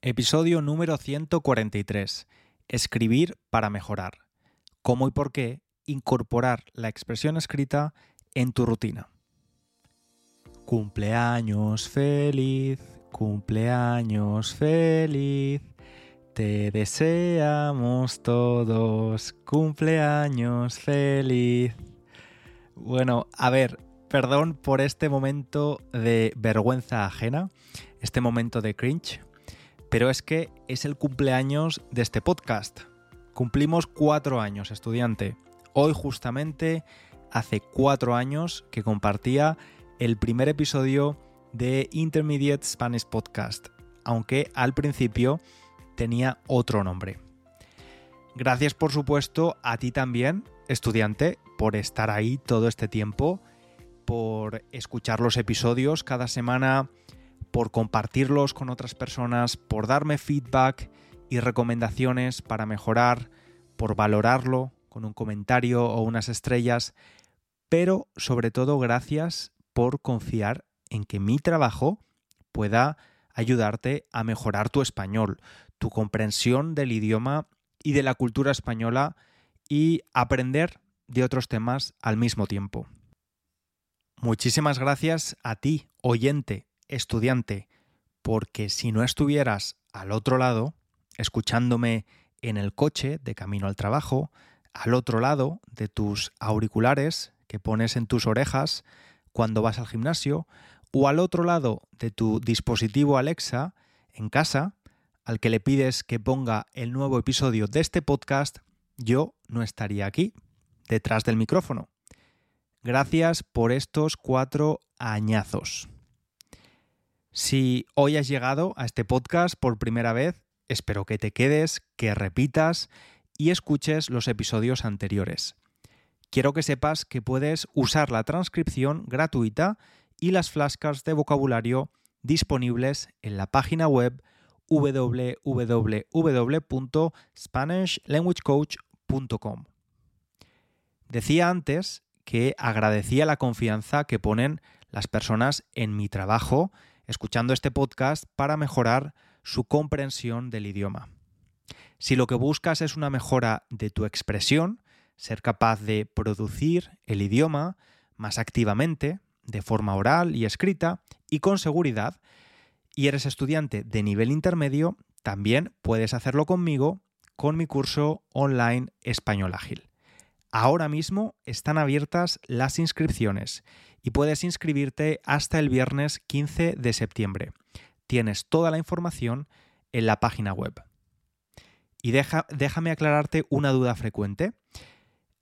Episodio número 143. Escribir para mejorar. ¿Cómo y por qué incorporar la expresión escrita en tu rutina? Cumpleaños feliz, cumpleaños feliz. Te deseamos todos cumpleaños feliz. Bueno, a ver, perdón por este momento de vergüenza ajena, este momento de cringe, pero es que es el cumpleaños de este podcast. Cumplimos cuatro años, estudiante. Hoy justamente hace cuatro años que compartía el primer episodio de Intermediate Spanish Podcast, aunque al principio tenía otro nombre. Gracias por supuesto a ti también, estudiante, por estar ahí todo este tiempo, por escuchar los episodios cada semana por compartirlos con otras personas, por darme feedback y recomendaciones para mejorar, por valorarlo con un comentario o unas estrellas, pero sobre todo gracias por confiar en que mi trabajo pueda ayudarte a mejorar tu español, tu comprensión del idioma y de la cultura española y aprender de otros temas al mismo tiempo. Muchísimas gracias a ti, oyente, estudiante, porque si no estuvieras al otro lado, escuchándome en el coche de camino al trabajo, al otro lado de tus auriculares que pones en tus orejas cuando vas al gimnasio, o al otro lado de tu dispositivo Alexa en casa, al que le pides que ponga el nuevo episodio de este podcast, yo no estaría aquí, detrás del micrófono. Gracias por estos cuatro añazos. Si hoy has llegado a este podcast por primera vez, espero que te quedes, que repitas y escuches los episodios anteriores. Quiero que sepas que puedes usar la transcripción gratuita y las flashcards de vocabulario disponibles en la página web www.spanishlanguagecoach.com. Decía antes que agradecía la confianza que ponen las personas en mi trabajo escuchando este podcast para mejorar su comprensión del idioma. Si lo que buscas es una mejora de tu expresión, ser capaz de producir el idioma más activamente, de forma oral y escrita, y con seguridad, y eres estudiante de nivel intermedio, también puedes hacerlo conmigo con mi curso online Español Ágil. Ahora mismo están abiertas las inscripciones y puedes inscribirte hasta el viernes 15 de septiembre. Tienes toda la información en la página web. Y déjame aclararte una duda frecuente.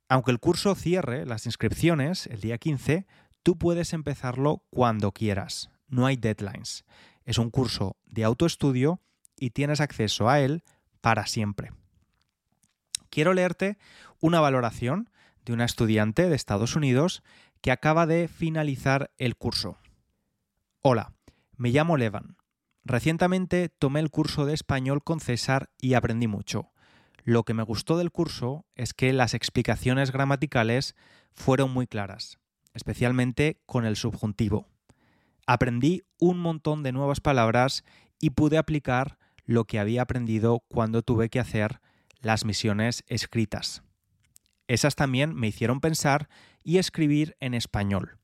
Aunque el curso cierre las inscripciones el día 15, tú puedes empezarlo cuando quieras. No hay deadlines. Es un curso de autoestudio y tienes acceso a él para siempre quiero leerte una valoración de una estudiante de Estados Unidos que acaba de finalizar el curso. Hola, me llamo Levan. Recientemente tomé el curso de español con César y aprendí mucho. Lo que me gustó del curso es que las explicaciones gramaticales fueron muy claras, especialmente con el subjuntivo. Aprendí un montón de nuevas palabras y pude aplicar lo que había aprendido cuando tuve que hacer las misiones escritas. Esas también me hicieron pensar y escribir en español.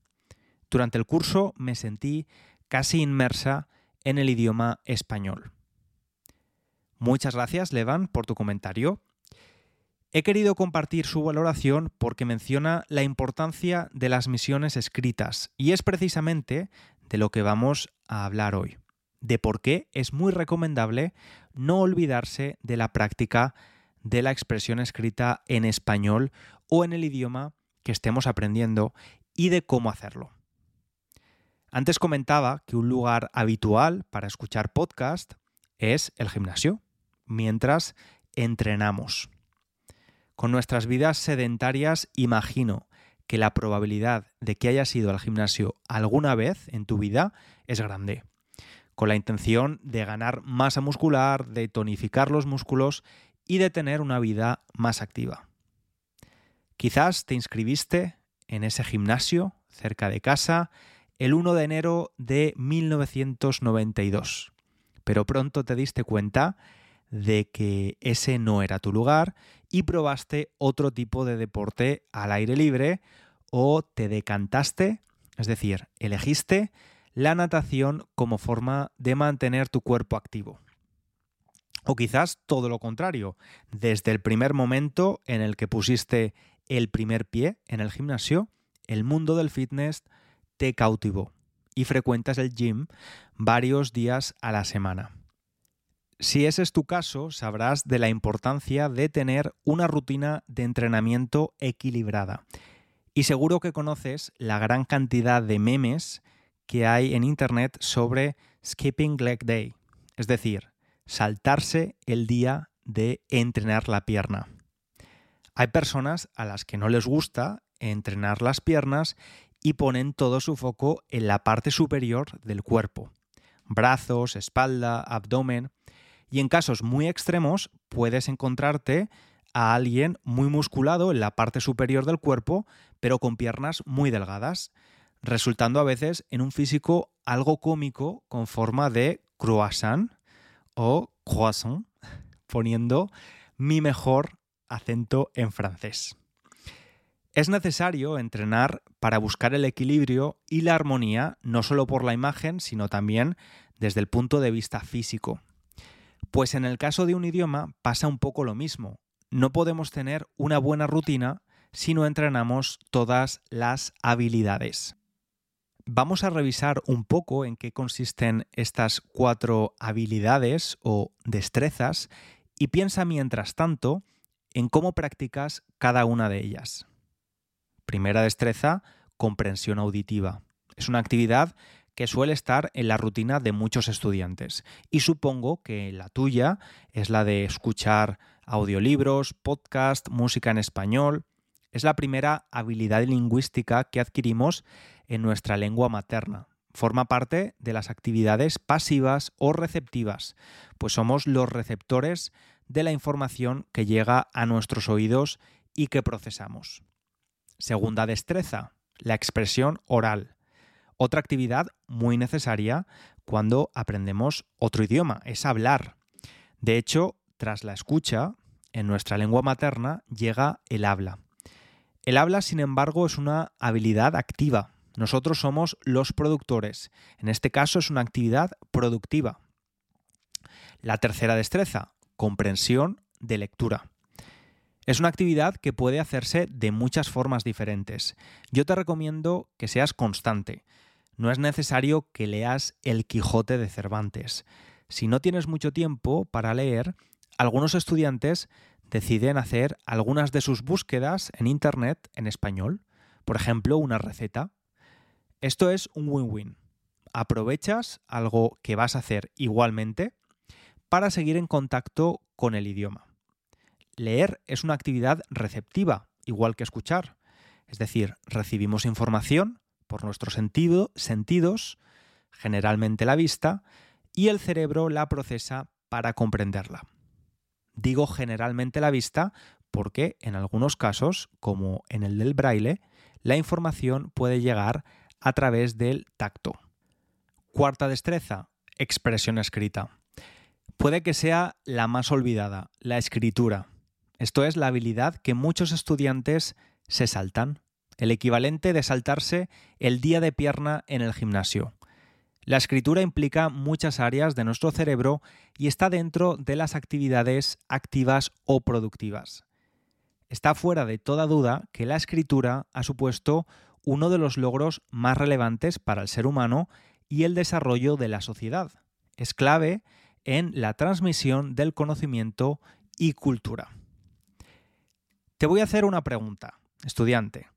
Durante el curso me sentí casi inmersa en el idioma español. Muchas gracias, Levan, por tu comentario. He querido compartir su valoración porque menciona la importancia de las misiones escritas y es precisamente de lo que vamos a hablar hoy, de por qué es muy recomendable no olvidarse de la práctica de la expresión escrita en español o en el idioma que estemos aprendiendo y de cómo hacerlo. Antes comentaba que un lugar habitual para escuchar podcast es el gimnasio, mientras entrenamos. Con nuestras vidas sedentarias imagino que la probabilidad de que hayas ido al gimnasio alguna vez en tu vida es grande, con la intención de ganar masa muscular, de tonificar los músculos y de tener una vida más activa. Quizás te inscribiste en ese gimnasio cerca de casa el 1 de enero de 1992, pero pronto te diste cuenta de que ese no era tu lugar y probaste otro tipo de deporte al aire libre o te decantaste, es decir, elegiste la natación como forma de mantener tu cuerpo activo. O quizás todo lo contrario, desde el primer momento en el que pusiste el primer pie en el gimnasio, el mundo del fitness te cautivó y frecuentas el gym varios días a la semana. Si ese es tu caso, sabrás de la importancia de tener una rutina de entrenamiento equilibrada. Y seguro que conoces la gran cantidad de memes que hay en Internet sobre skipping leg day, es decir, saltarse el día de entrenar la pierna. Hay personas a las que no les gusta entrenar las piernas y ponen todo su foco en la parte superior del cuerpo, brazos, espalda, abdomen, y en casos muy extremos puedes encontrarte a alguien muy musculado en la parte superior del cuerpo, pero con piernas muy delgadas, resultando a veces en un físico algo cómico con forma de croissant o croissant, poniendo mi mejor acento en francés. Es necesario entrenar para buscar el equilibrio y la armonía no solo por la imagen, sino también desde el punto de vista físico. Pues en el caso de un idioma pasa un poco lo mismo. No podemos tener una buena rutina si no entrenamos todas las habilidades. Vamos a revisar un poco en qué consisten estas cuatro habilidades o destrezas y piensa mientras tanto en cómo practicas cada una de ellas. Primera destreza, comprensión auditiva. Es una actividad que suele estar en la rutina de muchos estudiantes. Y supongo que la tuya es la de escuchar audiolibros, podcast, música en español. Es la primera habilidad lingüística que adquirimos en nuestra lengua materna. Forma parte de las actividades pasivas o receptivas, pues somos los receptores de la información que llega a nuestros oídos y que procesamos. Segunda destreza, la expresión oral. Otra actividad muy necesaria cuando aprendemos otro idioma, es hablar. De hecho, tras la escucha, en nuestra lengua materna llega el habla. El habla, sin embargo, es una habilidad activa. Nosotros somos los productores. En este caso es una actividad productiva. La tercera destreza, comprensión de lectura. Es una actividad que puede hacerse de muchas formas diferentes. Yo te recomiendo que seas constante. No es necesario que leas El Quijote de Cervantes. Si no tienes mucho tiempo para leer, algunos estudiantes deciden hacer algunas de sus búsquedas en Internet en español. Por ejemplo, una receta. Esto es un win-win. Aprovechas algo que vas a hacer igualmente para seguir en contacto con el idioma. Leer es una actividad receptiva, igual que escuchar. Es decir, recibimos información por nuestros sentidos, generalmente la vista, y el cerebro la procesa para comprenderla. Digo generalmente la vista porque en algunos casos, como en el del braille, la información puede llegar a través del tacto. Cuarta destreza, expresión escrita. Puede que sea la más olvidada, la escritura. Esto es la habilidad que muchos estudiantes se saltan, el equivalente de saltarse el día de pierna en el gimnasio. La escritura implica muchas áreas de nuestro cerebro y está dentro de las actividades activas o productivas. Está fuera de toda duda que la escritura ha supuesto uno de los logros más relevantes para el ser humano y el desarrollo de la sociedad. Es clave en la transmisión del conocimiento y cultura. Te voy a hacer una pregunta, estudiante.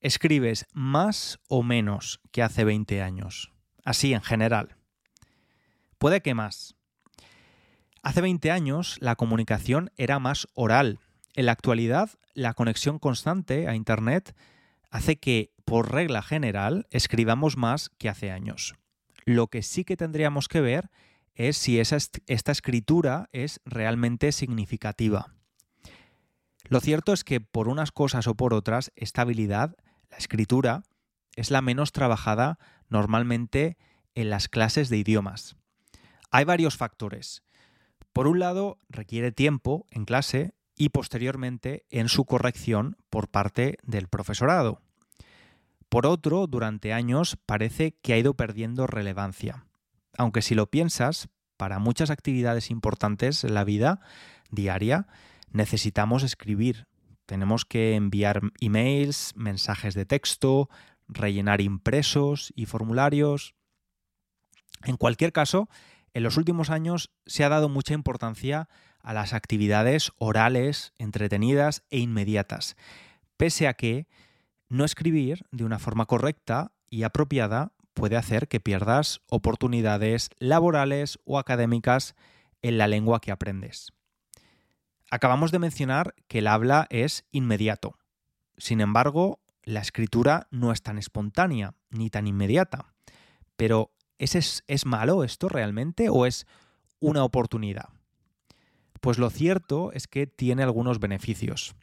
¿Escribes más o menos que hace 20 años? Así en general. Puede que más. Hace 20 años la comunicación era más oral. En la actualidad, la conexión constante a Internet hace que, por regla general, escribamos más que hace años. Lo que sí que tendríamos que ver es si esta escritura es realmente significativa. Lo cierto es que por unas cosas o por otras, esta habilidad, la escritura, es la menos trabajada normalmente en las clases de idiomas. Hay varios factores. Por un lado, requiere tiempo en clase y posteriormente en su corrección por parte del profesorado. Por otro, durante años parece que ha ido perdiendo relevancia. Aunque si lo piensas, para muchas actividades importantes en la vida diaria necesitamos escribir. Tenemos que enviar emails, mensajes de texto, rellenar impresos y formularios. En cualquier caso, en los últimos años se ha dado mucha importancia a las actividades orales, entretenidas e inmediatas, pese a que no escribir de una forma correcta y apropiada puede hacer que pierdas oportunidades laborales o académicas en la lengua que aprendes. Acabamos de mencionar que el habla es inmediato. Sin embargo, la escritura no es tan espontánea ni tan inmediata. Pero ¿es, ¿es, malo esto realmente o es una oportunidad? Pues lo cierto es que tiene algunos beneficios.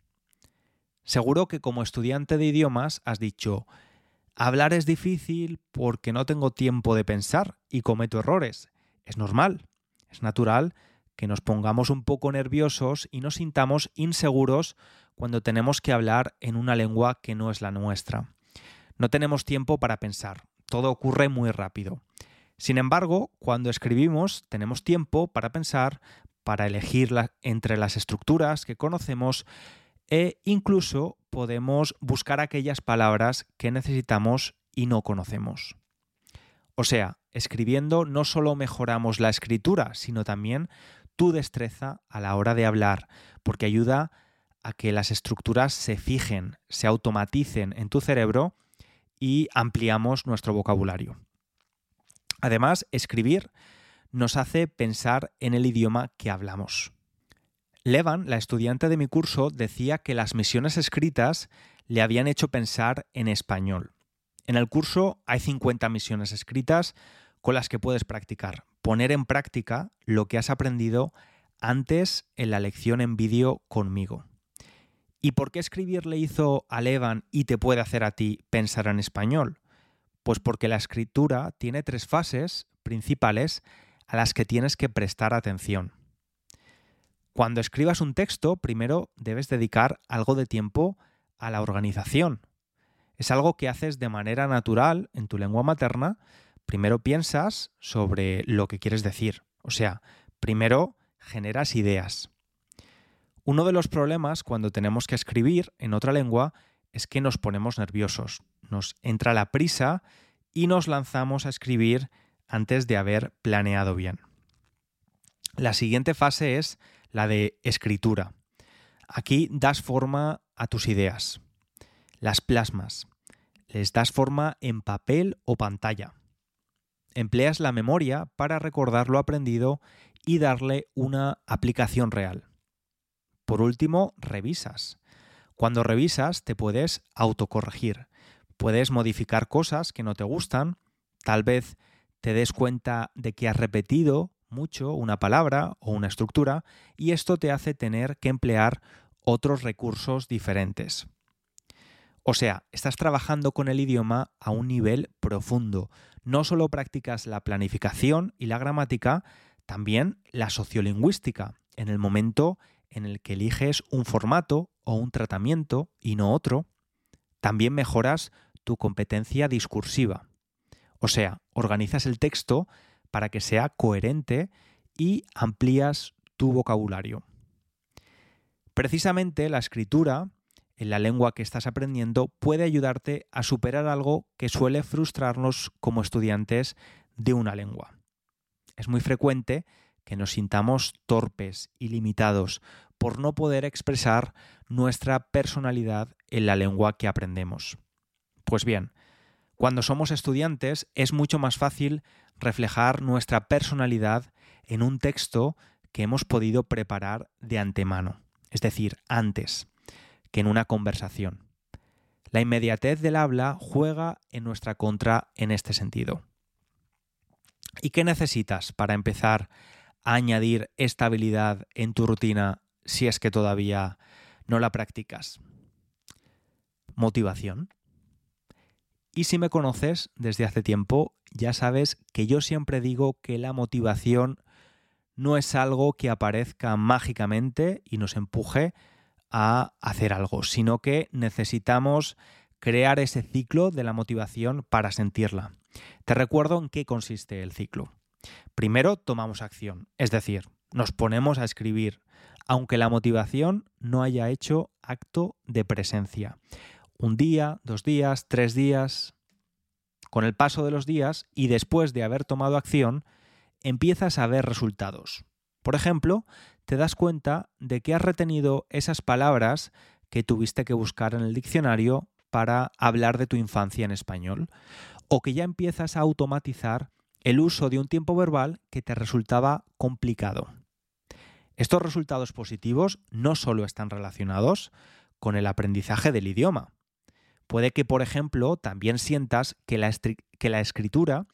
Seguro que como estudiante de idiomas has dicho, hablar es difícil porque no tengo tiempo de pensar y cometo errores. Es normal, es natural que nos pongamos un poco nerviosos y nos sintamos inseguros cuando tenemos que hablar en una lengua que no es la nuestra. No tenemos tiempo para pensar, todo ocurre muy rápido. Sin embargo, cuando escribimos tenemos tiempo para pensar, para elegir entre las estructuras que conocemos e incluso podemos buscar aquellas palabras que necesitamos y no conocemos. O sea, escribiendo no solo mejoramos la escritura, sino también tu destreza a la hora de hablar, porque ayuda a que las estructuras se fijen, se automaticen en tu cerebro y ampliamos nuestro vocabulario. Además, escribir nos hace pensar en el idioma que hablamos. Levan, la estudiante de mi curso, decía que las misiones escritas le habían hecho pensar en español. En el curso hay 50 misiones escritas con las que puedes practicar, poner en práctica lo que has aprendido antes en la lección en vídeo conmigo. ¿Y por qué escribir le hizo a Levan y te puede hacer a ti pensar en español? Pues porque la escritura tiene tres fases principales a las que tienes que prestar atención. Cuando escribas un texto, primero debes dedicar algo de tiempo a la organización. Es algo que haces de manera natural en tu lengua materna. Primero piensas sobre lo que quieres decir. O sea, primero generas ideas. Uno de los problemas cuando tenemos que escribir en otra lengua es que nos ponemos nerviosos, nos entra la prisa y nos lanzamos a escribir antes de haber planeado bien. La siguiente fase es la de escritura. Aquí das forma a tus ideas, las plasmas, les das forma en papel o pantalla. Empleas la memoria para recordar lo aprendido y darle una aplicación real. Por último, revisas. Cuando revisas te puedes autocorregir. Puedes modificar cosas que no te gustan. Tal vez te des cuenta de que has repetido mucho una palabra o una estructura y esto te hace tener que emplear otros recursos diferentes. O sea, estás trabajando con el idioma a un nivel profundo. No solo practicas la planificación y la gramática, también la sociolingüística, en el momento en el que eliges un formato o un tratamiento y no otro, también mejoras tu competencia discursiva. O sea, organizas el texto para que sea coherente y amplías tu vocabulario. Precisamente la escritura en la lengua que estás aprendiendo puede ayudarte a superar algo que suele frustrarnos como estudiantes de una lengua. Es muy frecuente que nos sintamos torpes y limitados por no poder expresar nuestra personalidad en la lengua que aprendemos. Pues bien, cuando somos estudiantes es mucho más fácil reflejar nuestra personalidad en un texto que hemos podido preparar de antemano, es decir, antes, que en una conversación. La inmediatez del habla juega en nuestra contra en este sentido. ¿Y qué necesitas para empezar a añadir estabilidad en tu rutina si es que todavía no la practicas? Motivación. Y si me conoces desde hace tiempo, ya sabes que yo siempre digo que la motivación no es algo que aparezca mágicamente y nos empuje a hacer algo, sino que necesitamos crear ese ciclo de la motivación para sentirla. Te recuerdo en qué consiste el ciclo. Primero tomamos acción, es decir, nos ponemos a escribir, aunque la motivación no haya hecho acto de presencia. Un día, dos días, tres días. Con el paso de los días y después de haber tomado acción, empiezas a ver resultados. Por ejemplo, te das cuenta de que has retenido esas palabras que tuviste que buscar en el diccionario para hablar de tu infancia en español, o que ya empiezas a automatizar el uso de un tiempo verbal que te resultaba complicado. Estos resultados positivos no solo están relacionados con el aprendizaje del idioma. Puede que, por ejemplo, también sientas que la, escritura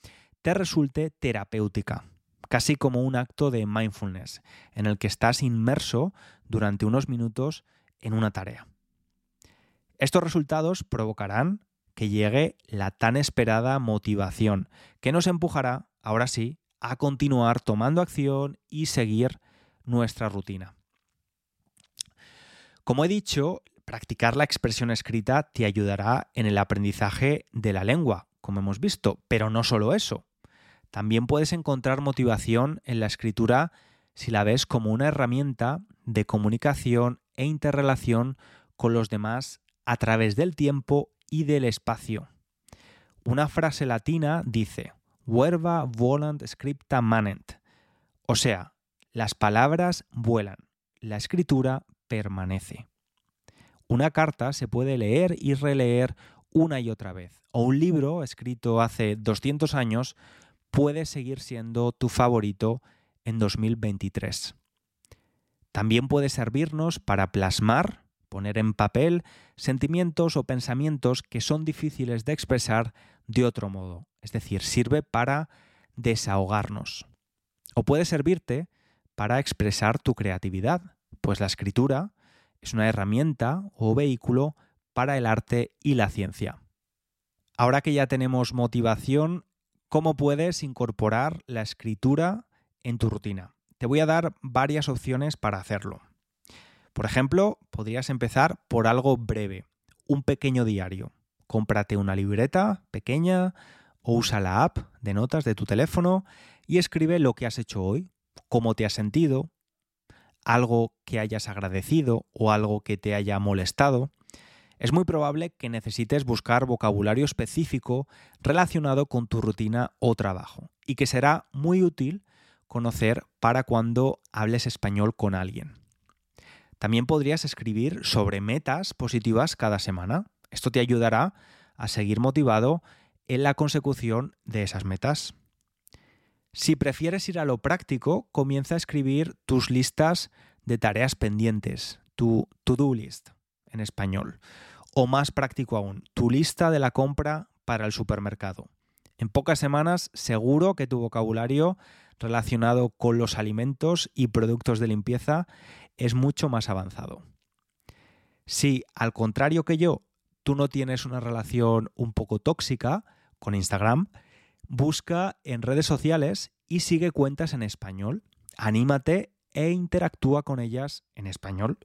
te resulte terapéutica casi como un acto de mindfulness, en el que estás inmerso durante unos minutos en una tarea. Estos resultados provocarán que llegue la tan esperada motivación, que nos empujará, ahora sí, a continuar tomando acción y seguir nuestra rutina. Como he dicho, practicar la expresión escrita te ayudará en el aprendizaje de la lengua, como hemos visto, pero no solo eso. También puedes encontrar motivación en la escritura si la ves como una herramienta de comunicación e interrelación con los demás a través del tiempo y del espacio. Una frase latina dice, verba volant scripta manent, o sea, las palabras vuelan, la escritura permanece. Una carta se puede leer y releer una y otra vez, o un libro escrito hace 200 años puede seguir siendo tu favorito en 2023. También puede servirnos para plasmar, poner en papel sentimientos o pensamientos que son difíciles de expresar de otro modo. Es decir, sirve para desahogarnos. O puede servirte para expresar tu creatividad, pues la escritura es una herramienta o vehículo para el arte y la ciencia. Ahora que ya tenemos motivación, cómo puedes incorporar la escritura en tu rutina. Te voy a dar varias opciones para hacerlo. Por ejemplo, podrías empezar por algo breve, un pequeño diario. Cómprate una libreta pequeña o usa la app de notas de tu teléfono y escribe lo que has hecho hoy, cómo te has sentido, algo que hayas agradecido o algo que te haya molestado es muy probable que necesites buscar vocabulario específico relacionado con tu rutina o trabajo y que será muy útil conocer para cuando hables español con alguien. También podrías escribir sobre metas positivas cada semana. Esto te ayudará a seguir motivado en la consecución de esas metas. Si prefieres ir a lo práctico, comienza a escribir tus listas de tareas pendientes, tu to-do list en español. O más práctico aún, tu lista de la compra para el supermercado. En pocas semanas seguro que tu vocabulario relacionado con los alimentos y productos de limpieza es mucho más avanzado. Si, al contrario que yo, tú no tienes una relación un poco tóxica con Instagram, busca en redes sociales y sigue cuentas en español. Anímate e interactúa con ellas en español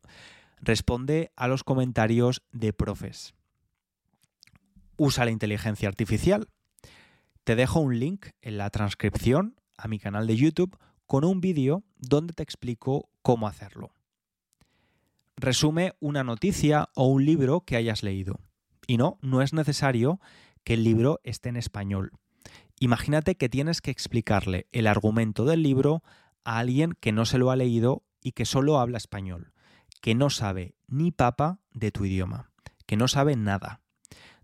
responde a los comentarios de profes. Usa la inteligencia artificial. Te dejo un link en la transcripción a mi canal de YouTube con un vídeo donde te explico cómo hacerlo. Resume una noticia o un libro que hayas leído. Y no, no es necesario que el libro esté en español. Imagínate que tienes que explicarle el argumento del libro a alguien que no se lo ha leído y que solo habla español que no sabe ni papa de tu idioma, que no sabe nada.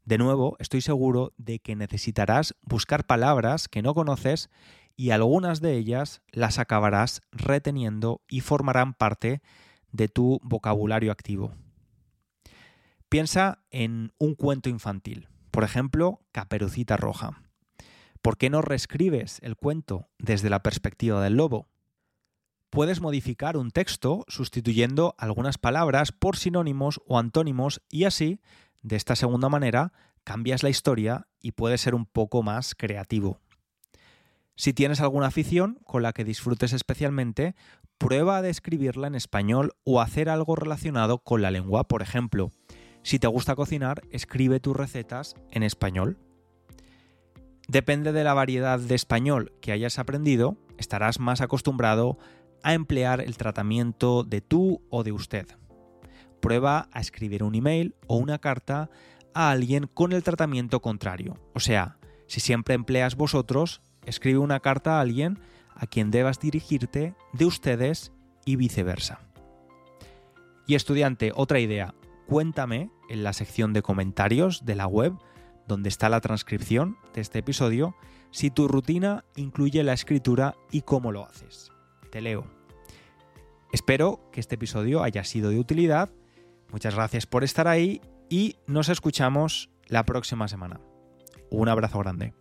De nuevo, estoy seguro de que necesitarás buscar palabras que no conoces y algunas de ellas las acabarás reteniendo y formarán parte de tu vocabulario activo. Piensa en un cuento infantil, por ejemplo, Caperucita Roja. ¿Por qué no reescribes el cuento desde la perspectiva del lobo? puedes modificar un texto sustituyendo algunas palabras por sinónimos o antónimos y así, de esta segunda manera, cambias la historia y puedes ser un poco más creativo. Si tienes alguna afición con la que disfrutes especialmente, prueba a describirla en español o hacer algo relacionado con la lengua. Por ejemplo, si te gusta cocinar, escribe tus recetas en español. Depende de la variedad de español que hayas aprendido, estarás más acostumbrado a emplear el tratamiento de tú o de usted. Prueba a escribir un email o una carta a alguien con el tratamiento contrario. O sea, si siempre empleas vosotros, escribe una carta a alguien a quien debas dirigirte de ustedes y viceversa. Y estudiante, otra idea, cuéntame en la sección de comentarios de la web, donde está la transcripción de este episodio, si tu rutina incluye la escritura y cómo lo haces. Te leo. Espero que este episodio haya sido de utilidad. Muchas gracias por estar ahí y nos escuchamos la próxima semana. Un abrazo grande.